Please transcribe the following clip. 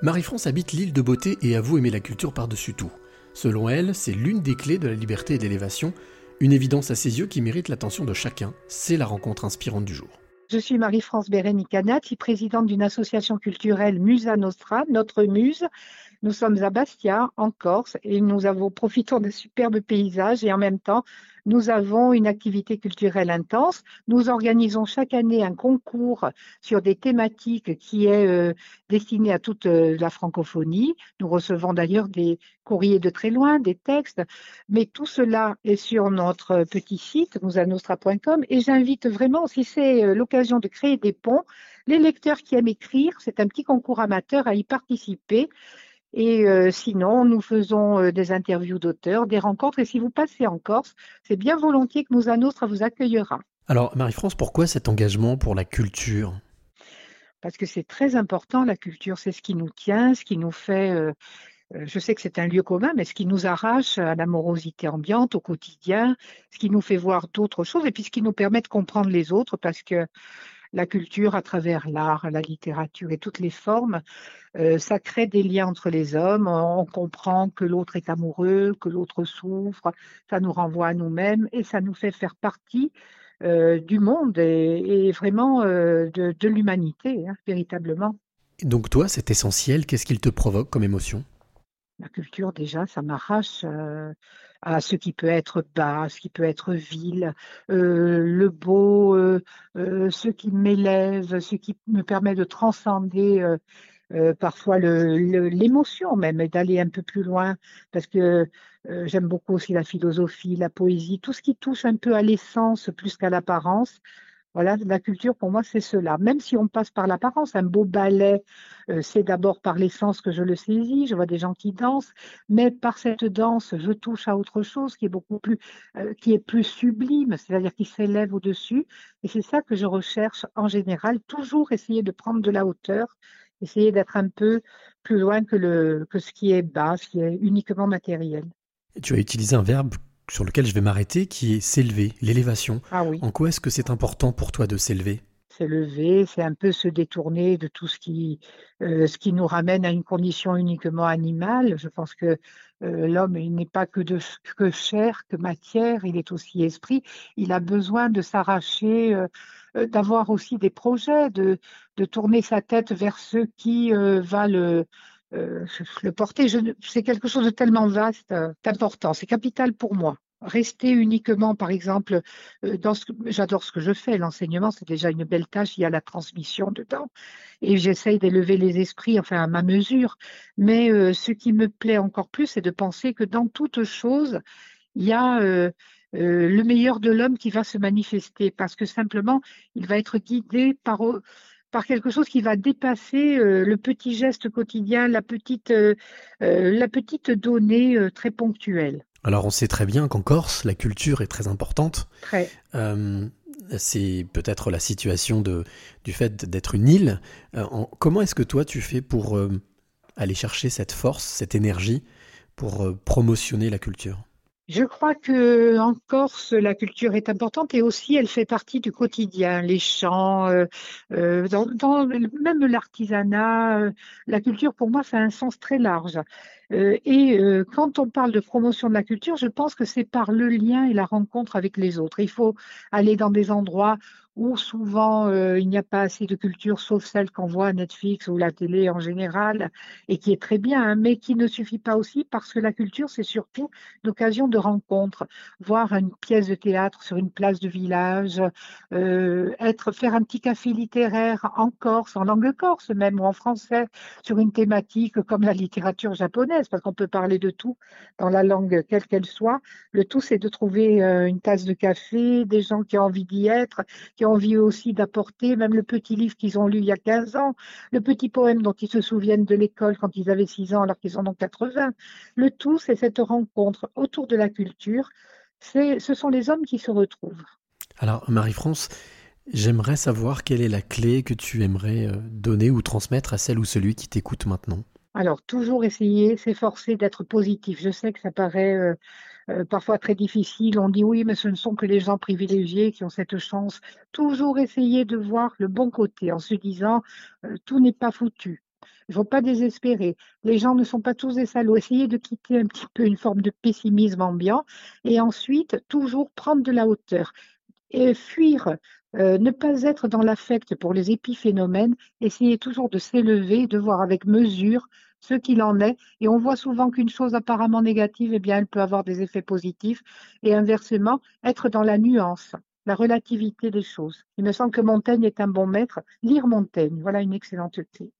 Marie-France habite l'île de Beauté et avoue aimer la culture par-dessus tout. Selon elle, c'est l'une des clés de la liberté et de l'élévation, une évidence à ses yeux qui mérite l'attention de chacun. C'est la rencontre inspirante du jour. Je suis Marie-France Bérénice Canati, présidente d'une association culturelle Musa Nostra, notre muse. Nous sommes à Bastia, en Corse, et nous avons profitons de superbes paysages et en même temps, nous avons une activité culturelle intense. Nous organisons chaque année un concours sur des thématiques qui est euh, destiné à toute euh, la francophonie. Nous recevons d'ailleurs des courriers de très loin, des textes, mais tout cela est sur notre petit site, musanostra.com, et j'invite vraiment, si c'est euh, l'occasion de créer des ponts, les lecteurs qui aiment écrire, c'est un petit concours amateur à y participer. Et euh, sinon, nous faisons euh, des interviews d'auteurs, des rencontres. Et si vous passez en Corse, c'est bien volontiers que Musa Nostra vous accueillera. Alors, Marie-France, pourquoi cet engagement pour la culture? Parce que c'est très important, la culture. C'est ce qui nous tient, ce qui nous fait. Euh, je sais que c'est un lieu commun, mais ce qui nous arrache à l'amorosité ambiante au quotidien, ce qui nous fait voir d'autres choses et puis ce qui nous permet de comprendre les autres parce que la culture à travers l'art, la littérature et toutes les formes, euh, ça crée des liens entre les hommes. On, comprend que l'autre est amoureux, que l'autre souffre. Ça nous renvoie à nous-mêmes et ça nous fait faire partie euh, du monde et, vraiment euh, de, l'humanité, hein, véritablement. donc toi, c'est essentiel. Qu'est-ce qu'il te provoque comme émotion? La culture, déjà, ça m'arrache à ce qui peut être bas, ce qui peut être vil, euh, le beau, euh, euh, ce qui m'élève, ce qui me permet de transcender parfois l'émotion même d'aller un peu plus loin parce que j'aime beaucoup aussi la philosophie, la poésie, tout ce qui touche un peu à l'essence plus qu'à l'apparence. Voilà, la culture pour moi c'est cela. Même si on passe par l'apparence, un beau ballet, euh, c'est d'abord par l'essence que je le saisis. Je vois des gens qui dansent, mais par cette danse, je touche à autre chose qui est beaucoup plus, euh, qui est plus sublime, c'est-à-dire qui s'élève au-dessus. Et c'est ça que je recherche en général. Toujours essayer de prendre de la hauteur, essayer d'être un peu plus loin que que ce qui est bas, ce qui est uniquement matériel. Tu as utilisé un verbe sur lequel je vais m'arrêter, qui est s'élever, l'élévation. Ah oui. En quoi est-ce que c'est important pour toi de s'élever? S'élever, c'est un peu se détourner de tout ce qui, euh, ce qui nous ramène à une condition uniquement animale. Je pense que euh, l'homme, il n'est pas que, de, que chair, que matière, il est aussi esprit. Il a besoin de s'arracher, euh, d'avoir aussi des projets, de, de tourner sa tête vers ce qui va le, euh, le porter, c'est quelque chose de tellement vaste, euh, d'important, c'est capital pour moi. Rester uniquement, par exemple, euh, dans ce j'adore ce que je fais, l'enseignement, c'est déjà une belle tâche, il y a la transmission dedans, et j'essaye d'élever les esprits, enfin à ma mesure. Mais ce qui me plaît encore plus, c'est de penser que dans toute chose, il y a le meilleur de l'homme qui va se manifester, parce que simplement, il va être guidé par par quelque chose qui va dépasser euh, le petit geste quotidien, la petite, euh, euh, la petite donnée très ponctuelle. Alors on sait très bien qu'en Corse, la culture est très importante. Très. c'est peut-être la situation de, du fait d'être une île. comment est-ce que toi tu fais pour aller chercher cette force, cette énergie pour promotionner la culture? Je crois que en Corse, la culture est importante et aussi elle fait partie du quotidien. Les chants, euh, euh, dans, même l'artisanat, euh, la culture pour moi, ça a un sens très large. Et quand on parle de promotion de la culture, je pense que c'est par le lien et la rencontre avec les autres. Il faut aller dans des endroits où souvent euh, il n'y a pas assez de culture, sauf celle qu'on voit à Netflix ou la télé en général, et qui est très bien, hein, mais qui ne suffit pas aussi parce que la culture, c'est surtout l'occasion de rencontre. Voir une pièce de théâtre sur une place de village, euh, être, faire un petit café littéraire en Corse, en langue corse même, ou en français, sur une thématique comme la littérature japonaise, parce qu'on peut parler de tout dans la langue quelle qu'elle soit. Le tout, c'est de trouver euh, une tasse de café, des gens qui ont envie d'y être, qui ont envie aussi d'apporter, même le petit livre qu'ils ont lu il y a 15 ans, le petit poème dont ils se souviennent de l'école quand ils avaient 6 ans alors qu'ils en ont 80. Le tout, c'est cette rencontre autour de la culture. Ce sont les hommes qui se retrouvent. Alors, Marie-France, j'aimerais savoir quelle est la clé que tu aimerais euh, donner ou transmettre à celle ou celui qui t'écoute maintenant. Alors, toujours essayer, s'efforcer d'être positif. Je sais que ça paraît euh, euh, parfois très difficile. On dit oui, mais ce ne sont que les gens privilégiés qui ont cette chance. Toujours essayer de voir le bon côté en se disant euh, tout n'est pas foutu. Il ne faut pas désespérer. Les gens ne sont pas tous des salauds. Essayez de quitter un petit peu une forme de pessimisme ambiant et ensuite toujours prendre de la hauteur et fuir, euh, ne pas être dans l'affect pour les épiphénomènes, essayer toujours de s'élever, de voir avec mesure ce qu'il en est. Et on voit souvent qu'une chose apparemment négative, eh bien, elle peut avoir des effets positifs. Et inversement, être dans la nuance, la relativité des choses. Il me semble que Montaigne est un bon maître. Lire Montaigne, voilà une excellente clé.